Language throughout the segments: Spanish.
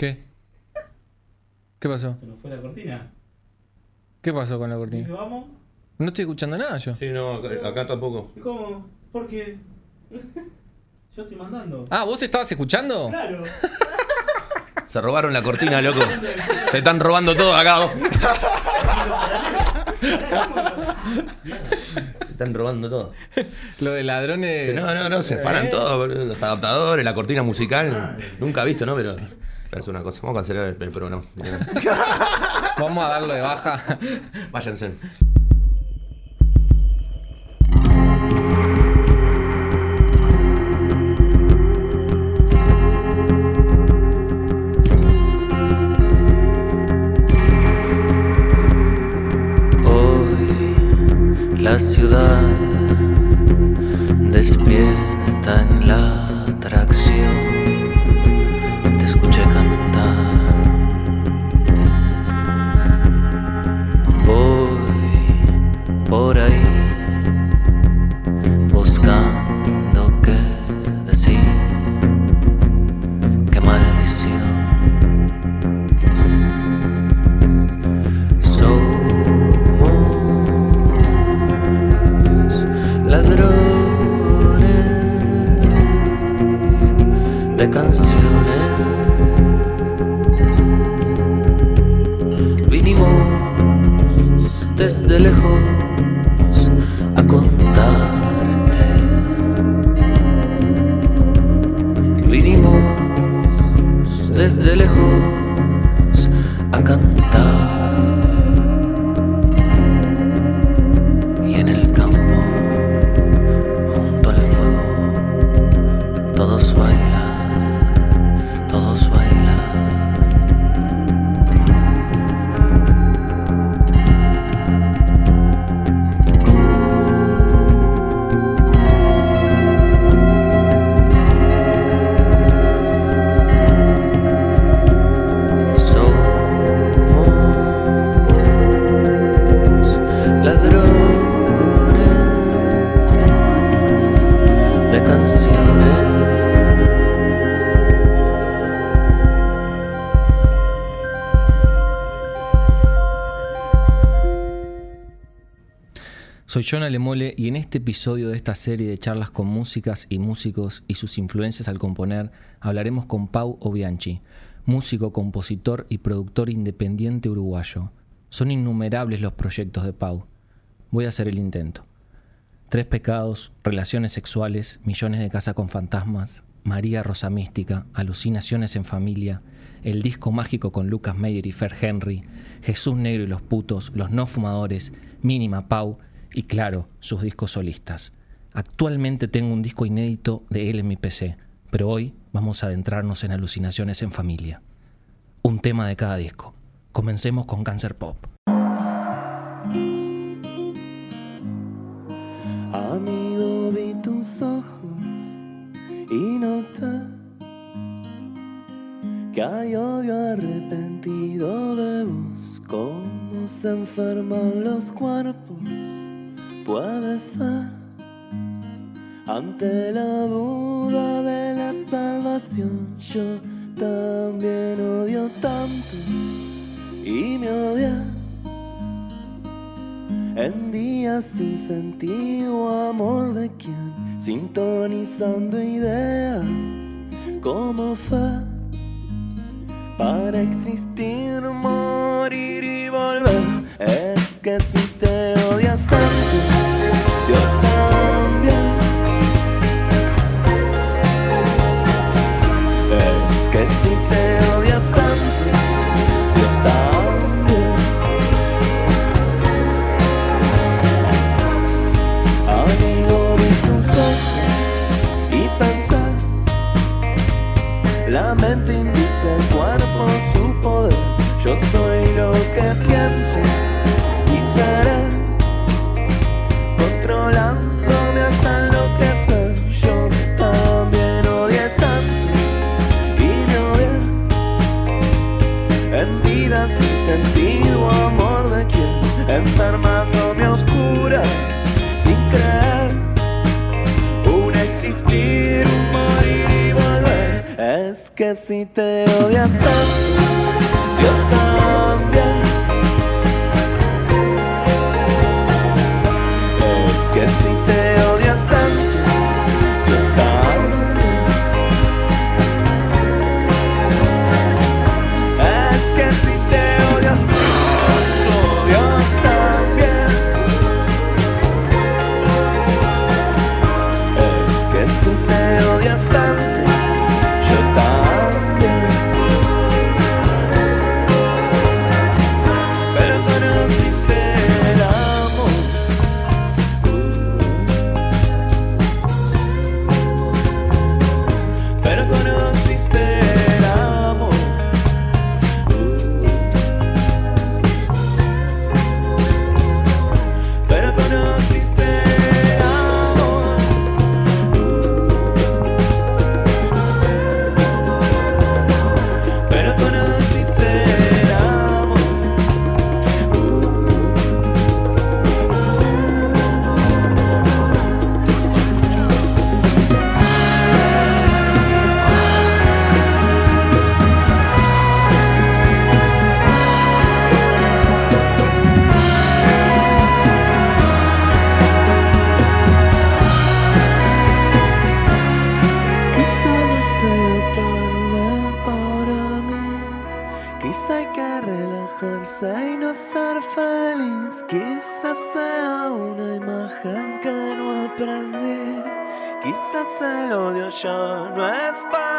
¿Qué? ¿Qué pasó? Se nos fue la cortina. ¿Qué pasó con la ¿Y cortina? que vamos? No estoy escuchando nada yo. Sí, no, acá, acá tampoco. ¿Y cómo? ¿Por qué? Yo estoy mandando. Ah, ¿vos estabas escuchando? Claro. Se robaron la cortina, loco. Se están robando todo acá. Se están robando todo. Lo de ladrones. No, no, no, se fanan ¿Eh? todo. Los adaptadores, la cortina musical. Nunca visto, ¿no? Pero, pero es una cosa. Vamos a cancelar el, el programa. Vamos a darlo de baja. Váyanse. Hoy la ciudad despierta en la atracción. Por ahí John Alemole y en este episodio de esta serie de charlas con músicas y músicos y sus influencias al componer, hablaremos con Pau Obianchi, músico, compositor y productor independiente uruguayo. Son innumerables los proyectos de Pau. Voy a hacer el intento. Tres pecados, relaciones sexuales, millones de casas con fantasmas, María Rosa Mística, alucinaciones en familia, el disco mágico con Lucas Meyer y Fer Henry, Jesús Negro y los putos, los no fumadores, Mínima Pau y claro, sus discos solistas. Actualmente tengo un disco inédito de él en mi PC, pero hoy vamos a adentrarnos en alucinaciones en familia. Un tema de cada disco. Comencemos con Cancer Pop. Amigo, vi tus ojos y noté que hay odio arrepentido de vos. Cómo se enferman los cuerpos, puede ser ante la duda de la salvación. Yo también odio tanto y me odié. En días sin sentido, amor de quien, sintonizando ideas, como fue para existir, morir y volver. Es que si mente induce al cuerpo su poder. Yo soy lo que pienso y seré Controlándome hasta enloquecer. Yo también odié tanto y me odié En vida sin sentido, amor de quien Enfermándome si te odias tanto, aprendí. Quizás el odio ya no es para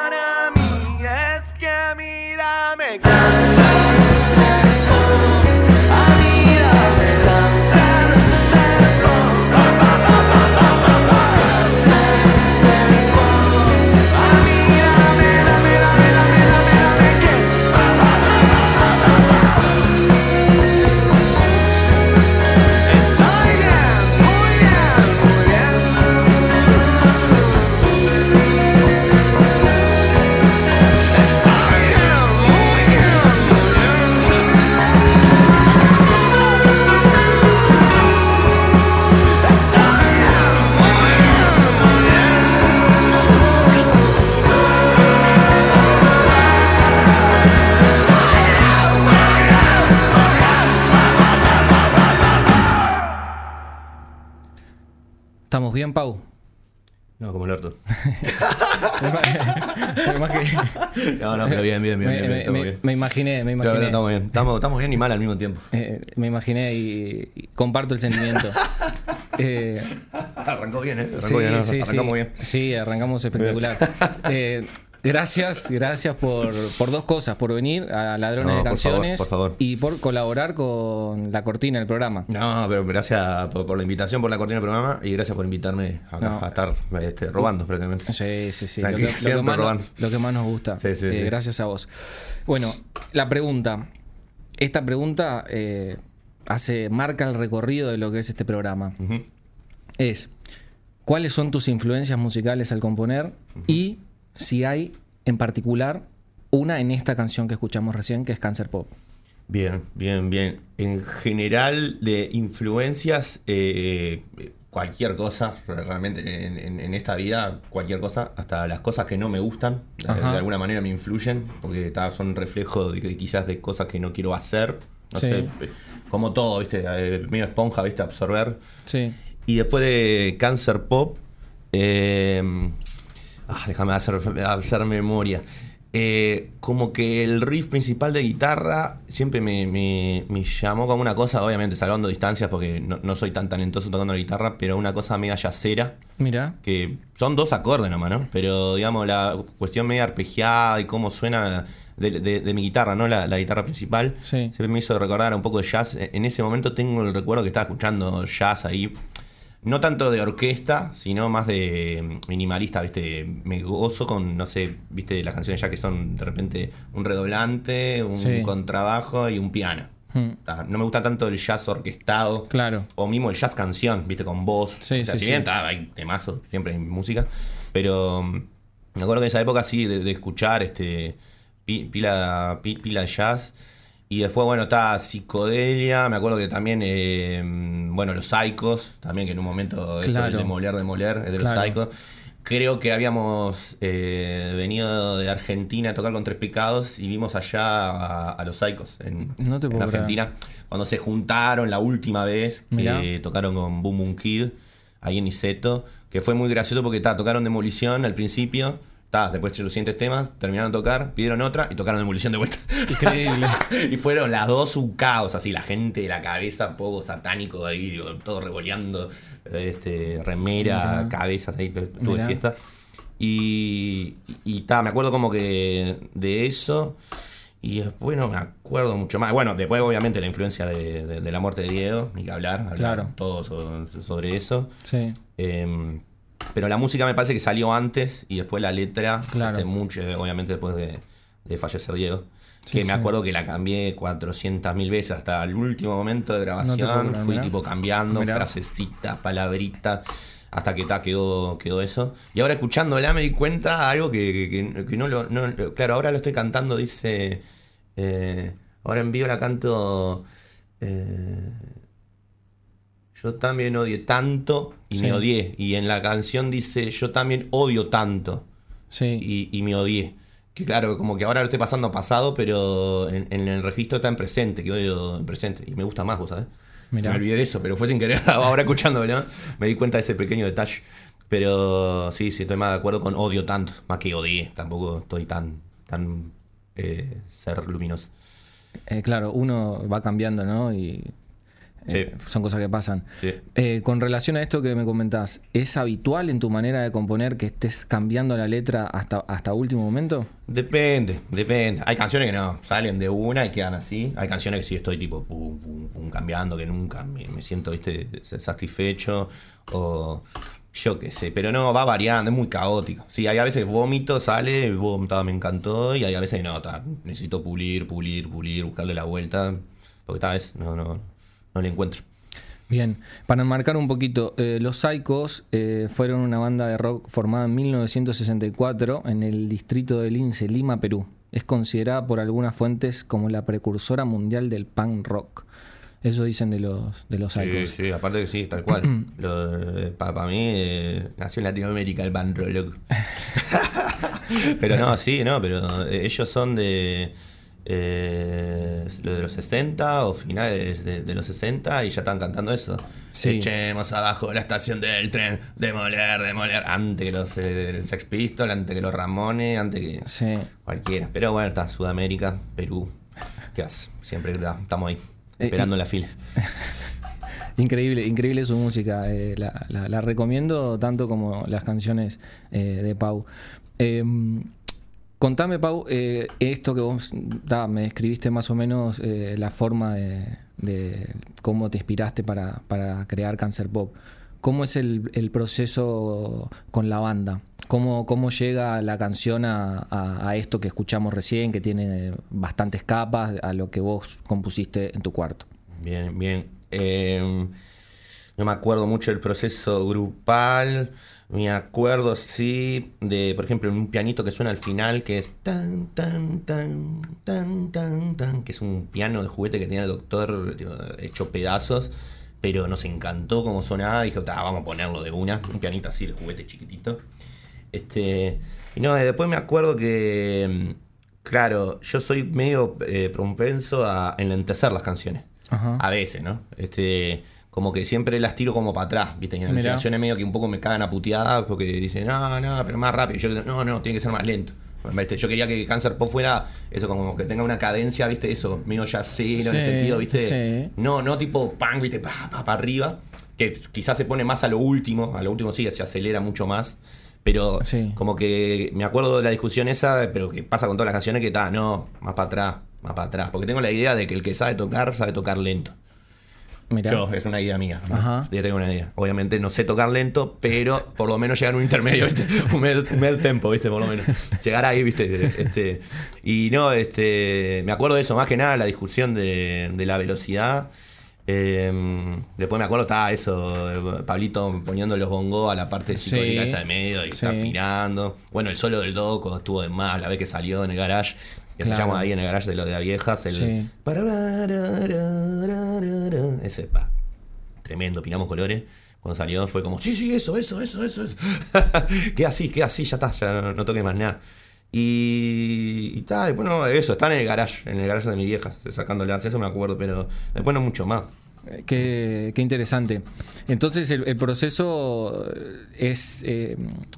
No, no, pero bien, bien, bien, me- bien, bien, me- estamos me- bien. me imaginé, me imaginé. estamos bien. Estamos, estamos bien y mal al mismo tiempo. Eh, me imaginé y, y comparto el sentimiento. Eh, Arrancó bien, ¿eh? Arrancó sí, bien, ¿no? sí, Arrancamos sí. bien. Sí, arrancamos espectacular. Eh, gracias, gracias por, por dos cosas, por venir a Ladrones No, de por favor, Canciones por favor. y por colaborar con la cortina del programa. No, pero gracias por, por la invitación, por la cortina del programa y gracias por invitarme acá No. a estar este, robando prácticamente. Sí, sí, sí. Lo que, lo que más, nos- robando. lo que más nos gusta. Sí, sí, Eh, sí. Gracias a vos. Bueno, la pregunta. Esta pregunta eh, hace, marca el recorrido de lo que es este programa. Es, ¿cuáles son tus influencias musicales al componer? Y si hay, en particular, una en esta canción que escuchamos recién, que es Cancer Pop. Bien, bien, bien. En general, de influencias, eh, cualquier cosa, realmente en, en- en esta vida, cualquier cosa, hasta las cosas que no me gustan, eh, Ajá. de alguna manera me influyen, porque son reflejo de, quizás de cosas que no quiero hacer. No Sí. sé, eh, como todo, ¿viste? Medio esponja, ¿viste? Absorber. Sí. Y después de Cancer Pop, eh, ah, déjame hacer, hacer memoria. Eh, como que el riff principal de guitarra siempre me, me- me llamó como una cosa, obviamente salvando distancias porque no, no soy tan talentoso tocando la guitarra, pero una cosa media yacera, Mira. que son dos acordes nomás, ¿no? Pero digamos, la cuestión media arpegiada y cómo suena de, de- de mi guitarra, ¿no? La, la guitarra principal, Sí. siempre me hizo recordar un poco de jazz. En ese momento tengo el recuerdo que estaba escuchando jazz ahí. No tanto de orquesta, sino más de mm, minimalista, ¿viste? Me gozo con, no sé, ¿viste? Las canciones ya que son de repente un redoblante, un Sí. contrabajo y un piano. Hmm. No me gusta tanto el jazz orquestado. Claro. O mismo el jazz canción, ¿viste? Con voz. Sí, O sea, sí, si bien hay temazos, siempre hay música. Pero mm, me acuerdo que en esa época sí, de, de escuchar este pi- pila, pi- pila de jazz. Y después, bueno, está psicodelia. Me acuerdo que también, eh, bueno, los Psychos, también que en un momento es Claro. el demoler, demoler, es de Claro. los Psychos. creo que habíamos eh, venido de Argentina a tocar con Tres Picados y vimos allá a, a los Saicos en, No te en puedo creer. Argentina. Cuando se juntaron la última vez que Mirá. tocaron con Boom Boom Kid ahí en Niceto, que fue muy gracioso porque ta, tocaron Demolición al principio. Ta, después de los siguientes temas, terminaron de tocar, pidieron otra y tocaron Demolición de vuelta. Increíble. y fueron las dos un caos, así, la gente de la cabeza, poco satánico ahí, digo, todo revoleando, este, remera, Mirá. cabezas ahí, tuve Mirá. fiesta. Y, y ta, me acuerdo como que de eso. Y después no me acuerdo mucho más. Bueno, después obviamente la influencia de, de- de la muerte de Diego, ni que hablar, hablar Claro. todo so- sobre eso. Sí. Eh, pero la música me parece que salió antes y después la letra, Claro. este, mucho, obviamente después de, de fallecer Diego. Sí, que me sí. acuerdo que la cambié 400 mil veces hasta el último momento de grabación. Fui mirá. tipo cambiando Mirá. frasecitas, palabritas, hasta que ta, quedó, quedó eso. Y ahora escuchándola me di cuenta algo que, que- que- que no lo. no- claro, ahora lo estoy cantando, dice. eh, ahora en vivo la canto. eh, yo también odié tanto y Sí. me odié. Y en la canción dice, yo también odio tanto Sí. y, y me odié. Que claro, como que ahora lo estoy pasando a pasado, pero en, en el registro está en presente, que odio en presente. Y me gusta más, vos sabés. Mirá. Me olvidé de eso, pero fue sin querer. Ahora escuchándolo, ¿no? me di cuenta de ese pequeño detalle. Pero sí, sí, estoy más de acuerdo con odio tanto. Más que odié. Tampoco estoy tan, tan eh, ser luminoso. Eh, claro, uno va cambiando, ¿no? Y eh, son cosas que pasan. Sí. Eh, con relación a esto que me comentás, ¿es habitual en tu manera de componer que estés cambiando la letra hasta, hasta último momento? Depende, depende. Hay canciones que no, salen de una y quedan así. Hay canciones que sí estoy tipo pum, pum, pum, cambiando, que nunca me, me siento, viste, satisfecho. O yo qué sé, pero no, va variando, es muy caótico. Sí, hay a veces vómito, sale, ta, me encantó. Y hay a veces no, ta, necesito pulir, pulir, pulir, buscarle la vuelta. Porque tal vez no, no, no le encuentro. Bien, para enmarcar un poquito, eh, los Psychos eh, fueron una banda de rock formada en 1964 en el distrito de Lince, Lima, Perú. Es considerada por algunas fuentes como la precursora mundial del punk rock. Eso dicen de los, de los Sí, Psychos. sí, aparte que sí, tal cual. Para mí eh, nació en Latinoamérica el band rock, pero no, sí, no, pero eh, ellos son de eh, lo de los 60 o finales de, de los 60 y ya están cantando eso. Sí. Echemos abajo la estación del tren, demoler, demoler. Antes que los eh, Sex Pistols, antes que los Ramones, antes que Sí. cualquiera. Pero bueno, está Sudamérica, Perú. ¿Qué haces? Siempre estamos ahí, Eh, esperando en la fila. Increíble, increíble su música. eh, la, la- la recomiendo tanto como las canciones eh, de Pau. Contame, Pau, eh, esto que vos me describiste más o menos eh, la forma de, cómo te inspiraste para, para crear Cancer Pop. ¿Cómo es el, proceso con la banda? ¿Cómo, cómo llega la canción a, esto que escuchamos recién, que tiene bastantes capas, a lo que vos compusiste en tu cuarto? Bien, bien. Eh, no me acuerdo mucho del proceso grupal. Me acuerdo, sí, de, por ejemplo, un pianito que suena al final, que es tan, tan, tan, tan, tan, tan, que es un piano de juguete que tenía el doctor tío, hecho pedazos, pero nos encantó cómo sonaba. Dije, "Ta, vamos a ponerlo de una. Un pianito así de juguete chiquitito. Este, y no, eh, después me acuerdo que, mm, claro, yo soy medio eh, propenso a enlentecer las canciones. Ajá. A veces, ¿no? Este, como que siempre las tiro como para atrás, ¿viste? Y en las canciones medio que un poco me cagan a puteadas porque dicen, no, no, pero más rápido. Y yo, no, no, tiene que ser más lento. ¿Viste? Yo quería que Cancer Pop fuera eso, como que tenga una cadencia, ¿viste? Eso, medio jazzero en el Sí, sentido, ¿viste? sí. No, no tipo punk, ¿viste? Pa, pa, pa arriba. Que quizás se pone más a lo último. A lo último sí, se acelera mucho más. Pero Sí. como que me acuerdo de la discusión esa, pero que pasa con todas las canciones que está, no, más para atrás, más para atrás. Porque tengo la idea de que el que sabe tocar, sabe tocar lento. Mirá. Yo, es una idea mía. Ajá. Ya tengo una idea. Obviamente no sé tocar lento, pero por lo menos llegar a un intermedio, ¿viste? un med, med tempo, ¿viste? Por lo menos. Llegar ahí, ¿viste? Este, y no, este, me acuerdo de eso, más que nada, la discusión de, de la velocidad. Eh, después me acuerdo, estaba eso, Pablito poniendo los bongos a la parte Sí. psicodélica esa de medio y Sí. está mirando. Bueno, el solo del Doco estuvo de más, la vez que salió en el garage. Que Claro. ahí en el garage de lo de las viejas. El, Sí. Ese, pa, tremendo, pinamos colores. Cuando salió fue como, sí, sí, eso, eso, eso, eso. eso. queda así, queda así, ya está, ya no, no toque más nada. Y, y tal, y bueno, eso, está en el garage, en el garage de mi vieja, sacándole eso me acuerdo, pero después no mucho más. Eh, Qué, interesante. Entonces el, proceso es, eh,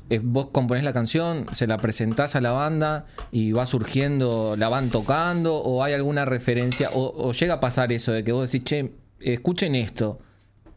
es vos componés la canción, se la presentás a la banda y va surgiendo, la van tocando o hay alguna referencia o llega a pasar eso de que vos decís, che, escuchen esto.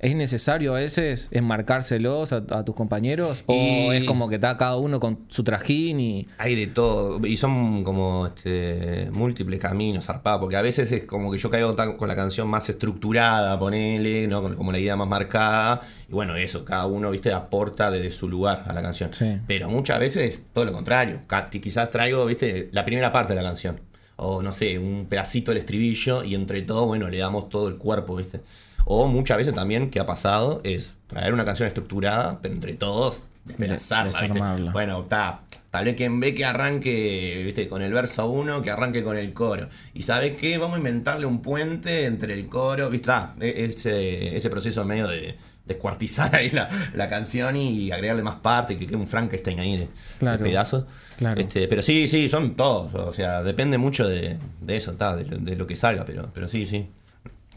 ¿Es necesario a veces enmarcárselos a, a tus compañeros? ¿O Y- es como que está cada uno con su trajín y... Hay de todo, y son como este, múltiples caminos, zarpados, porque a veces es como que yo caigo tan- con la canción más estructurada, ponele, ¿no? Como la idea más marcada, y bueno, eso, cada uno, viste, aporta desde su lugar a la canción. Sí. Pero muchas veces es todo lo contrario, quizás traigo, viste, la primera parte de la canción, o no sé, un pedacito del estribillo, y entre todo, bueno, le damos todo el cuerpo, viste. O muchas veces también, que ha pasado, es traer una canción estructurada, pero entre todos, desarmarla. Bueno, está. Tal vez quien ve que arranque, viste, con el verso 1, que arranque con el coro. Y ¿sabes qué? Vamos a inventarle un puente entre el coro, viste, ah, e- ese, ese proceso medio de descuartizar ahí la, la canción y agregarle más parte, que quede un Frankenstein ahí de, Claro. de pedazos. Claro. Este, pero sí, sí, son todos. O sea, depende mucho de, de eso, está, de, lo- de lo que salga, pero, pero sí, sí.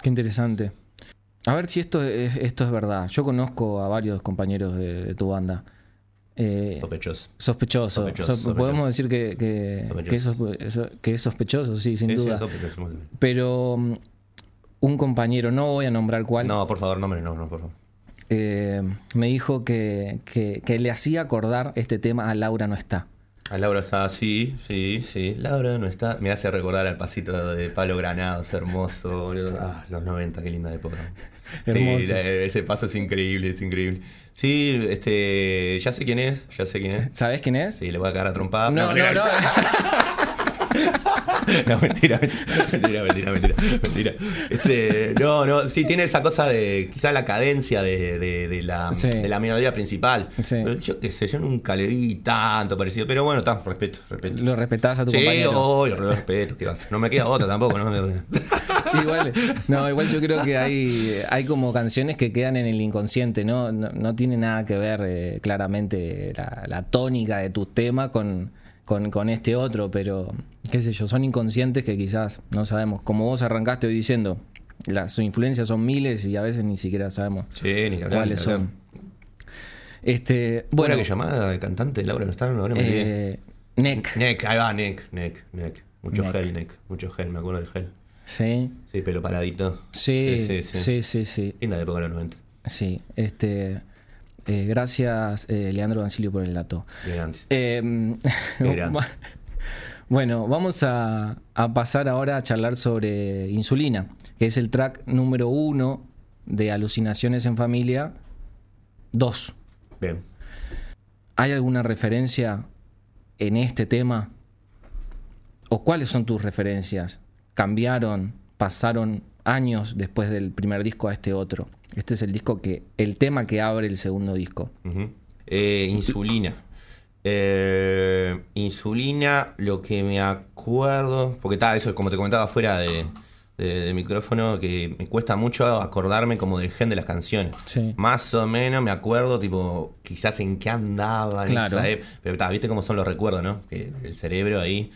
Qué interesante. A ver si esto es, esto es verdad. Yo conozco a varios compañeros de, de tu banda. Eh, Sospechoso. sospechoso. Sospechoso, So- Podemos decir que, que, es, que sospechoso, sí, sin Sí, duda. Pero mm, un compañero, no voy a nombrar cuál, No, por favor, no, hombre, no, no, por favor. eh, me dijo que le hacía acordar este tema a Laura no está. A Laura está así, sí, sí. Laura no está. Me hace recordar al pasito de Palo Granados, hermoso, boludo. Ah, los 90, qué linda época. Sí, la- ese paso es increíble, es increíble. Sí, este. Ya sé quién es, ya sé quién es. ¿Sabes quién es? Sí, le voy a cagar a trompada. No, no, mentira. no. No, mentira, mentira, mentira, mentira, mentira. Este, no, no, sí, tiene esa cosa de quizás la cadencia de, de- de la, Sí. de la melodía principal. Sí. Pero yo qué sé, yo nunca le vi tanto parecido. Pero bueno, está, respeto, respeto. Lo respetás a tu sí, compañero. obvio, lo respeto, ¿qué va a hacer? No me queda otra tampoco, ¿no? igual, no, igual yo creo que hay, hay como canciones que quedan en el inconsciente, ¿no? No, no tiene nada que ver eh, claramente la, la tónica de tu tema con, con, con este otro, pero qué sé yo, son inconscientes que quizás no sabemos. Como vos arrancaste hoy diciendo, las sus influencias son miles y a veces ni siquiera sabemos Sí, ni que hablar, cuáles ni son. Este, Bueno, que llamada el cantante Laura no está, ahora me eh, Neck, Neck, ahí va, Neck, Neck, Neck. Mucho Neck. gel, Neck, mucho gel, me acuerdo del gel. sí, Sí, pelo paradito. sí, sí, sí, sí. sí, sí. Linda época de los 90. Sí, este. Eh, gracias, eh, Leandro Dancilio, por el dato. Eh, grande. bueno, vamos a, a pasar ahora a charlar sobre Insulina, que es el track número uno de Alucinaciones en Familia 2. Bien. ¿Hay alguna referencia en este tema? ¿O cuáles son tus referencias? ¿Cambiaron? ¿Pasaron años después del primer disco a este otro? Este es el disco que, el tema que abre el segundo disco. Eh, insulina. Eh, insulina, lo que me acuerdo, porque está, eso como te comentaba fuera de, de- de micrófono, que me cuesta mucho acordarme como del gen de las canciones. Sí. Más o menos me acuerdo, tipo, quizás en qué andaba en Claro. esa Pero está, viste cómo son los recuerdos, ¿no? Que el cerebro ahí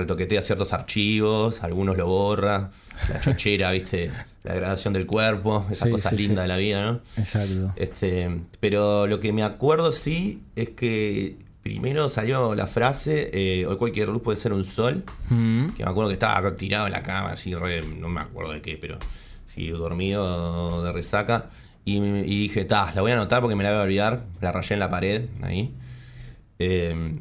retoquetea ciertos archivos, algunos lo borra, la chochera, viste, la degradación del cuerpo, esas Sí, cosas sí, lindas sí. de la vida, ¿no? Exacto. Este, pero lo que me acuerdo sí es que primero salió la frase, eh, hoy cualquier luz puede ser un sol, Mm. que me acuerdo que estaba tirado en la cama, así, re- no me acuerdo de qué, pero sí, dormido de resaca. Y, y dije, ta, la voy a anotar porque me la voy a olvidar, la rayé en la pared, ahí. Eh,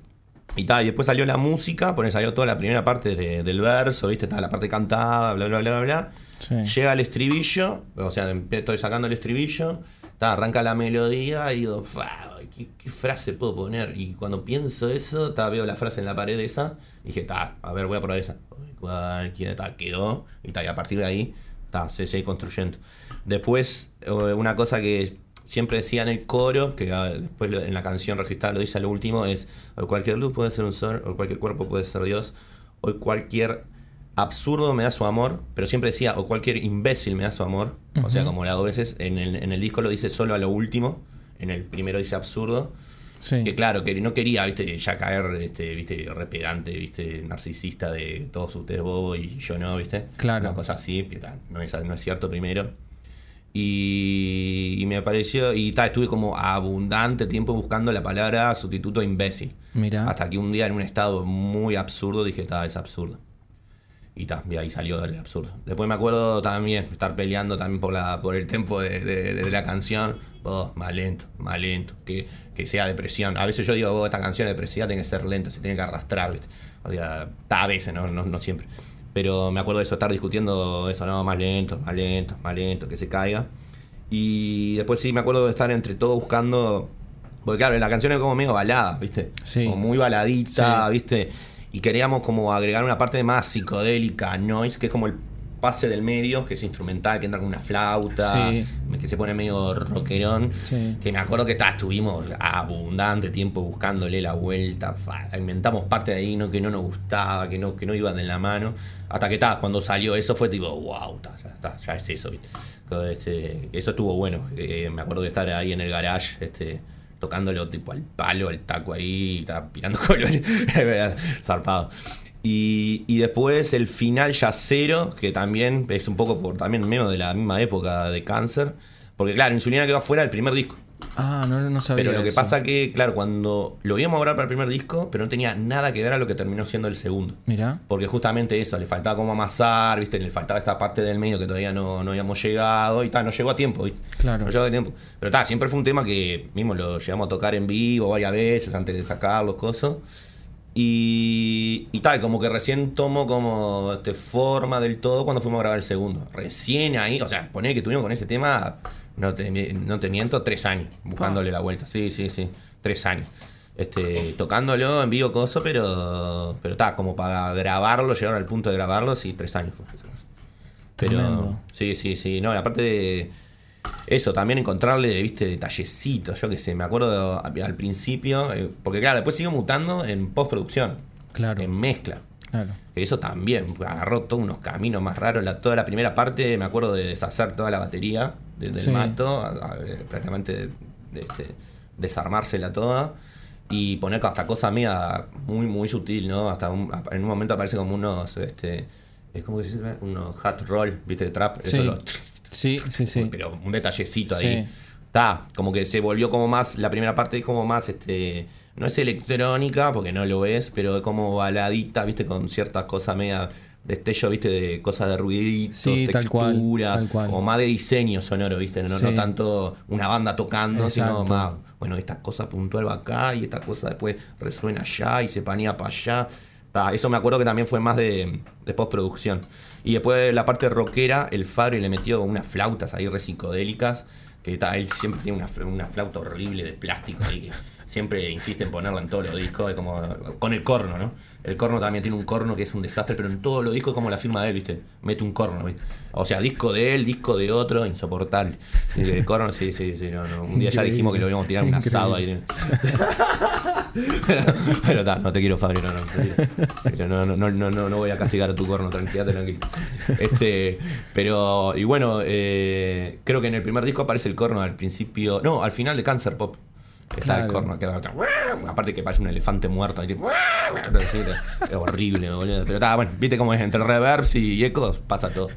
y tal, y después salió la música, porque salió toda la primera parte de- del verso, ¿viste? Estaba la parte cantada, bla, bla, bla, bla. Sí. Llega el estribillo, o sea, empe- estoy sacando el estribillo, ta, arranca la melodía y digo, "Fa, ¿qué, qué frase puedo poner? Y cuando pienso eso, ta, veo la frase en la pared esa, y dije, ta, a ver, voy a probar esa. Ta, quedó, y, ta, y a partir de ahí, ta, se sigue construyendo. Después, eh, una cosa que siempre decía en el coro, que ah, después en la canción registrada lo dice a lo último, es, hoy cualquier luz puede ser un sol, hoy cualquier cuerpo puede ser Dios, hoy cualquier absurdo me da su amor, pero siempre decía, o cualquier imbécil me da su amor. O sea, como las dos veces, en el, en el disco lo dice solo a lo último, en el primero dice absurdo. Sí. Que claro, que no quería, viste, ya caer, este, viste, repedante, viste, narcisista de todos ustedes bobo y yo no, viste. Claro. Una cosa así, que tal, no es, no es cierto primero. Y, y me pareció, y tal, estuve como abundante tiempo buscando la palabra sustituto imbécil. Mira. Hasta que un día en un estado muy absurdo dije, está, es absurdo. Y ta, y ahí salió el absurdo. Después me acuerdo también estar peleando también por la por el tempo de, de- de la canción. Oh, más lento, más lento. Que, que sea depresión. A veces yo digo, oh, esta canción es depresiva tiene que ser lento, se tiene que arrastrar. ¿viste? O sea, ta, a veces, no, no, no siempre. Pero me acuerdo de eso, estar discutiendo eso, no, más lento, más lento, más lento, que se caiga. Y después sí me acuerdo de estar entre todos buscando. Porque claro, la canción es como medio balada, ¿viste? Sí. Como muy baladita, Sí. ¿viste? Y queríamos como agregar una parte más psicodélica, noise, que es como el pase del medio, que es instrumental, que entra con una flauta, Sí. que se pone medio rockerón. Sí. Que me acuerdo que estuvimos abundante tiempo buscándole la vuelta, inventamos parte de ahí ¿no? que no nos gustaba, que no, que no iban de la mano. Hasta que ta, cuando salió eso fue tipo, wow, ya, está, ya es eso. Este, eso estuvo bueno. Eh, me acuerdo de estar ahí en el garage, este, tocándolo tipo al palo, al taco ahí, ta, pirando colores, zarpado. Y, y después el final ya cero, que también es un poco por también medio de la misma época de cáncer. Porque claro, Insulina quedó fuera del primer disco. Ah, no, no sabía. Pero lo que eso. pasa que, claro, cuando lo íbamos a grabar para el primer disco, pero no tenía nada que ver a lo que terminó siendo el segundo. Mira. Porque justamente eso, le faltaba como amasar, ¿viste? Le faltaba esta parte del medio que todavía no, no habíamos llegado y tal, no llegó a tiempo, ¿viste? Claro. No llegó a tiempo. Pero tal, siempre fue un tema que mismo lo llegamos a tocar en vivo varias veces antes de sacarlo, cosas. Y, y tal, como que recién tomó como este, forma del todo cuando fuimos a grabar el segundo. Recién ahí, o sea, poner que tuvimos con ese tema, no te, no te miento, tres años buscándole la vuelta. Sí, sí, sí, tres años. Este, tocándolo en vivo, coso, pero pero está, como para grabarlo, llegaron al punto de grabarlo, sí, tres años fue. Pero Tremendo. sí, sí, sí, no, y aparte de eso, también encontrarle, viste, detallecitos, yo qué sé, me acuerdo al principio, eh, porque claro, después siguió mutando en postproducción, Claro. en mezcla. Claro. Eso también agarró todos unos caminos más raros. La, toda la primera parte, me acuerdo de deshacer toda la batería de- del Sí. mato, a- a- prácticamente de- este, desarmársela toda y poner hasta cosas media muy, muy sutil, ¿no? Hasta un- en un momento aparece como unos, este, es como que se dice, unos hat roll, ¿viste? De trap. Eso Sí. Sí, sí, sí. pero un detallecito Sí. ahí. Está, como que se volvió como más, la primera parte es como más, este, no es electrónica, porque no lo es, pero es como baladita, viste, con ciertas cosas media destello, viste, de cosas de ruiditos, Sí, textura, como más de diseño sonoro, viste, no, no tanto una banda tocando, sino más, bueno, esta cosa puntual va acá y esta cosa después resuena allá y se panea para allá. Eso me acuerdo que también fue más de, postproducción. Y después la parte rockera, el Fabri le metió unas flautas ahí re psicodélicas. Que ta, él siempre tiene una, una flauta horrible de plástico ahí siempre insiste en ponerla en todos los discos. es como con el corno, ¿no? El corno también tiene un corno que es un desastre, pero en todos los discos es como la firma de él, ¿viste? Mete un corno, ¿viste? O sea, disco de él, disco de otro, insoportable. El corno, sí, sí, sí. No, no. Un día ya dijimos que lo íbamos a tirar un asado ahí. pero pero ta, no te quiero, Fabri, no, no. Pero no, no, no, no, no, no voy a castigar a tu corno, tranquilate, tranquilo. Este, pero, y bueno, eh, creo que en el primer disco aparece el corno al principio. No, al final de Cancer Pop. Está el corno que va aparte que parece un elefante muerto ahí, tipo, es horrible, boludo. Pero está, bueno, viste cómo es entre reverbs y ecos, pasa todo.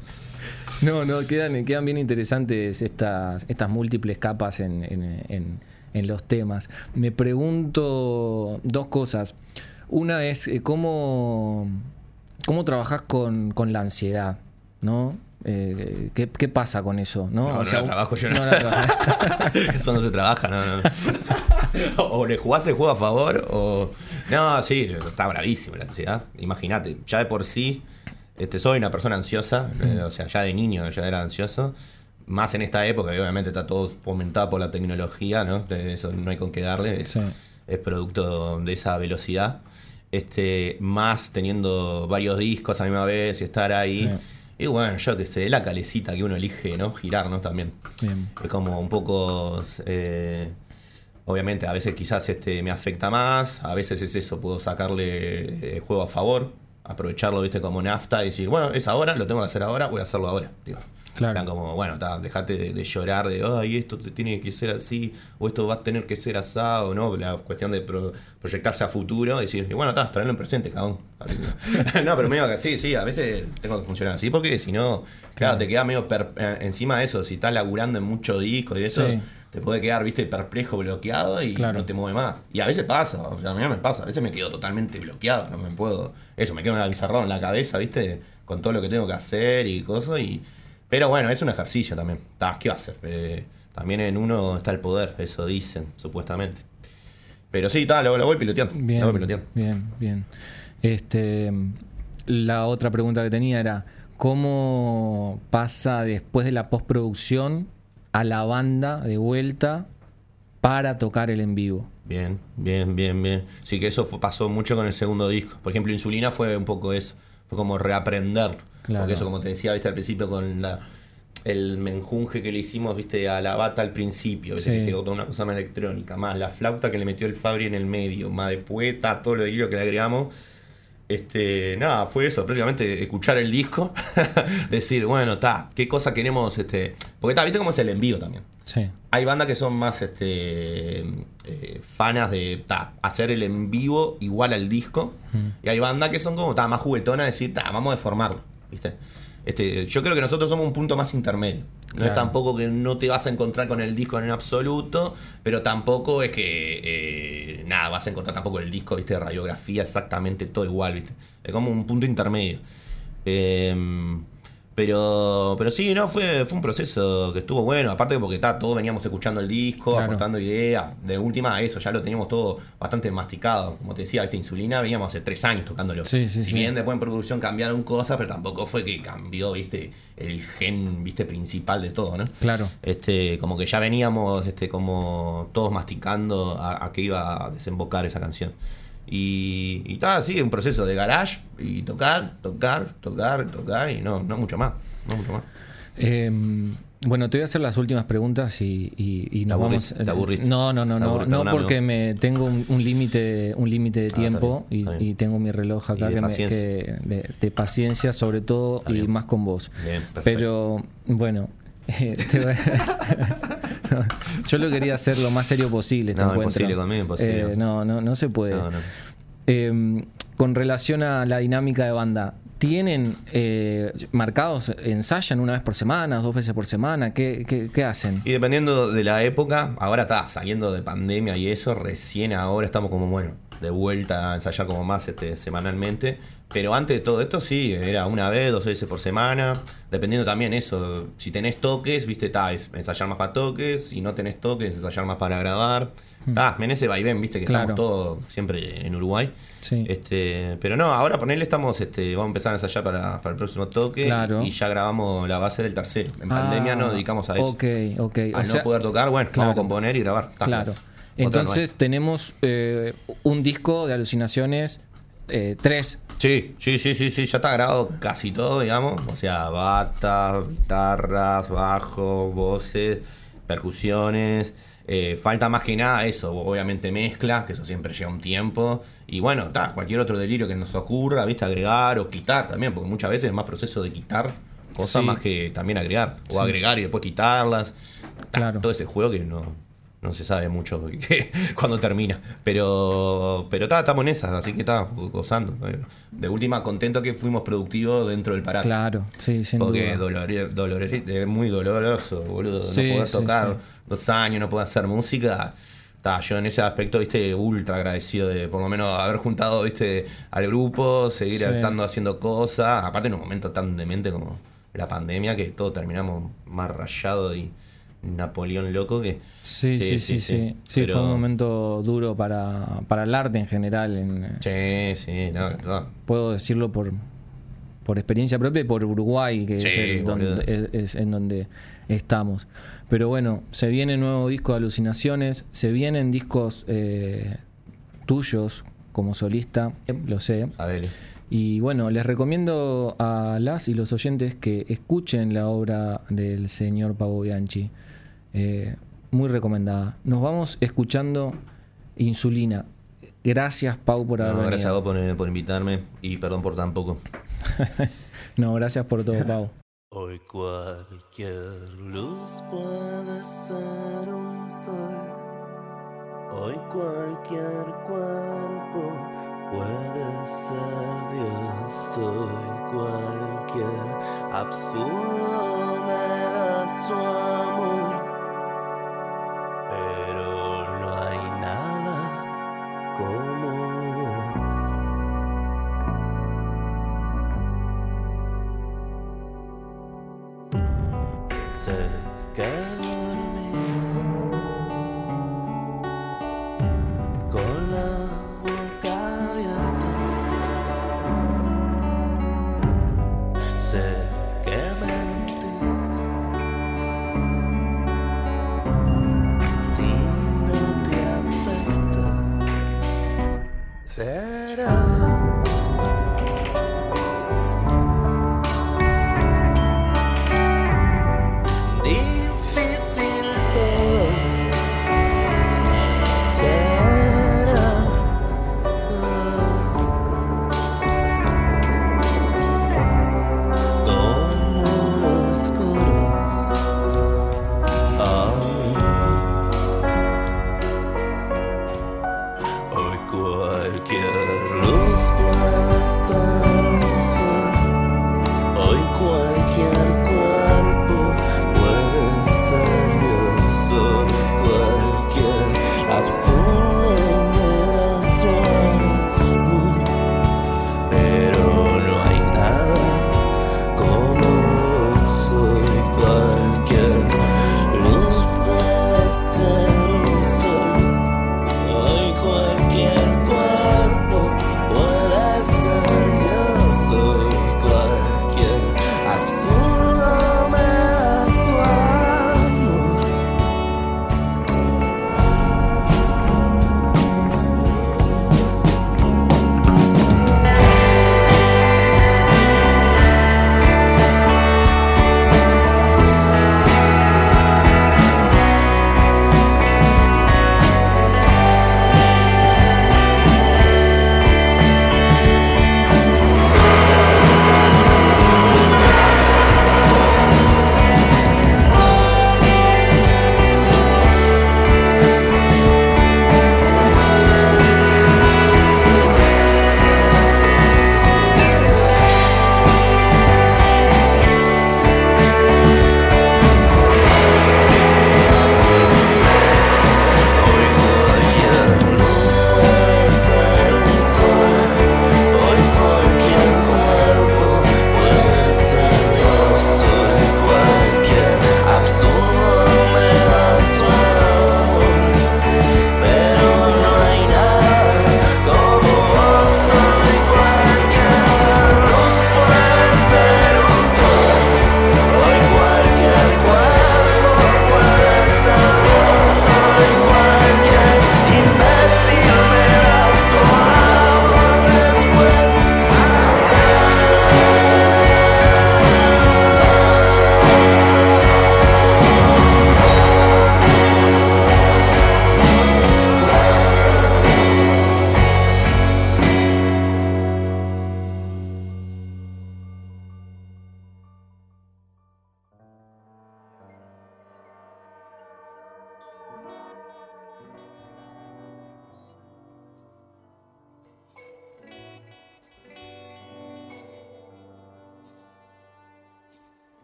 No, no, quedan, quedan bien interesantes estas, estas múltiples capas en, en- en- en los temas. Me pregunto dos cosas. Una es eh, cómo, cómo trabajas con, con la ansiedad, ¿no? Eh, ¿qué, qué pasa con eso? No, No, O no sea, la trabajo yo, no no. la. Eso no se trabaja, no, no. o le jugás el juego a favor, o. No, sí, está bravísimo la ansiedad. Imagínate, ya de por sí, este, soy una persona ansiosa, eh, o sea, ya de niño ya era ansioso. Más en esta época, que obviamente está todo fomentado por la tecnología, ¿no? De Eso no hay con qué darle, es, Sí. es producto de esa velocidad. Este, más teniendo varios discos a la misma vez y estar ahí. Sí. Y bueno, yo que sé, la calecita que uno elige, ¿no? Girar, ¿no? También. Bien. Es como un poco. eh, obviamente, a veces quizás este me afecta más, a veces es eso, puedo sacarle eh, juego a favor. Aprovecharlo, viste, como nafta y decir, bueno, es ahora, lo tengo que hacer ahora, voy a hacerlo ahora. Digo. Claro. Eran como, bueno, ta, dejate de, de llorar de, ay, esto te tiene que ser así, o esto va a tener que ser asado, ¿no? La cuestión de pro- proyectarse a futuro, decir, bueno, está, traerlo en presente, cabrón. No, pero medio que sí, sí, a veces tengo que funcionar así, porque si no, claro, te queda medio per- eh, encima de eso, si estás laburando en mucho disco y eso, Sí. Te puede quedar, viste, perplejo, bloqueado y Claro. no te mueve más. Y a veces pasa, o sea, a mí no me pasa, a veces me quedo totalmente bloqueado, no me puedo, eso, me quedo encerrado en la cabeza, viste, con todo lo que tengo que hacer y cosas y... Pero bueno, es un ejercicio también. Ta, ¿Qué va a hacer? Eh, también en uno está el poder, eso dicen, supuestamente. Pero sí, está, lo, lo voy piloteando. Bien, Lo voy piloteando. bien, bien. Este, la otra pregunta que tenía era, ¿cómo pasa después de la postproducción a la banda de vuelta para tocar el en vivo? Bien, bien, bien, bien. Sí, que eso fue- pasó mucho con el segundo disco. Por ejemplo, Insulina fue un poco eso. Fue como reaprender. Claro. Porque eso, como te decía, viste al principio con la el menjunje que le hicimos, viste, a la bata al principio, Sí. que quedó toda una cosa más electrónica, más la flauta que le metió el Fabri en el medio, más de poeta, todo lo de hilo que le agregamos. Este, nada, fue eso, prácticamente escuchar el disco, decir, bueno, está, qué cosa queremos, este, porque está, viste cómo es el envío también. Sí, Hay bandas que son más este eh, fanas de ta, hacer el en vivo igual al disco. Y hay bandas que son como ta, más juguetonas, decir, ta, vamos a deformarlo. ¿viste? Este, yo creo que nosotros somos un punto más intermedio. No Claro. es tampoco que no te vas a encontrar con el disco en absoluto, pero tampoco es que eh, nada, vas a encontrar tampoco el disco, viste, de radiografía exactamente todo igual, viste. Es como un punto intermedio. Em, pero, pero sí, no, fue, fue un proceso que estuvo bueno, aparte porque ta, todos veníamos escuchando el disco, Claro. aportando ideas. De última, eso, ya lo teníamos todo bastante masticado. Como te decía, esta insulina, veníamos hace tres años tocándolo. Sí, sí, si sí. bien después en producción cambiaron cosas, pero tampoco fue que cambió, viste, el gen, viste, principal de todo, ¿no? claro. Este, como que ya veníamos, este, como todos masticando a, a qué iba a desembocar esa canción. Y, y está así, un proceso de garage y tocar, tocar, tocar, tocar y no, no mucho más. No mucho más. Eh, bueno, te voy a hacer las últimas preguntas y, y, y nos vamos. aburrís, te aburrís. No, no, no, no, no porque me tengo un, un límite, un límite de está tiempo bien, y, está bien. y tengo mi reloj acá de que me- paciencia. que- de, de paciencia sobre todo y más con vos. Bien, perfecto. Pero bueno, eh, te voy a- yo lo quería hacer lo más serio posible. Este No, encuentro. imposible conmigo, imposible. Eh, no, no, no se puede. No, no. Eh, con relación a la dinámica de banda, ¿tienen eh, marcados, ensayan una vez por semana, dos veces por semana? ¿Qué, qué- qué hacen? Y dependiendo de la época, ahora está saliendo de pandemia y eso, recién ahora estamos como, bueno, de vuelta a ensayar como más este, semanalmente. Pero antes de todo esto sí, era una vez, dos veces por semana. Dependiendo también eso, si tenés toques, viste, está, es ensayar más para toques, si no tenés toques, ensayar más para grabar. Ah, en ese vaivén, viste, que. Claro. estamos todos siempre en Uruguay. Sí. Este, pero no, ahora ponerle estamos, este, vamos a empezar a ensayar para, para el próximo toque Claro. y ya grabamos la base del tercero. En pandemia Ah, nos dedicamos a eso. Ok, ok. Al O no sea, poder tocar, bueno, claro. vamos a componer y grabar. Claro. no Entonces tenemos eh, un disco de alucinaciones, eh, tres. Sí, sí, sí, sí, sí, ya está grabado casi todo, digamos. O sea, batas, guitarras, bajos, voces, percusiones. Eh, falta más que nada eso, obviamente mezcla, que eso siempre lleva un tiempo. Y bueno, cualquier otro delirio que nos ocurra, ¿viste? Agregar o quitar también, porque muchas veces es más proceso de quitar cosas Sí. más que también agregar. O Sí. agregar y después quitarlas. Ta, Claro. Todo ese juego que no, no se sabe mucho cuando termina. Pero pero ta, estamos en esas, así que está gozando. De última, contento que fuimos productivos dentro del parate. Claro, sí, sin Porque duda. dolore- es muy doloroso, boludo. Sí, no poder sí, tocar sí. dos años, no poder hacer música. Ta, yo en ese aspecto, viste, ultra agradecido de por lo menos haber juntado, viste, al grupo, seguir estando haciendo cosas. Aparte en un momento tan demente como la pandemia, que todos terminamos más rayado y Napoleón loco que. Sí, sí, sí, sí. Sí, fue un momento duro para, para el arte en general. En, Sí, sí, no, no. puedo decirlo por, por experiencia propia y por Uruguay, que Sí, es, el donde, es- es en donde estamos. Pero bueno, se viene nuevo disco de alucinaciones, se vienen discos eh, tuyos como solista, eh, lo sé. A ver. Y bueno, les recomiendo a las y los oyentes que escuchen la obra del señor Pavo Bianchi. Eh, muy recomendada. Nos vamos escuchando Insulina. Gracias, Pau, por haber No, gracias a vos por, por invitarme y perdón por tan poco. No, gracias por todo, Pau. Hoy cualquier luz puede ser un sol. Hoy cualquier cuerpo puede ser Dios. Hoy cualquier absurdo me da su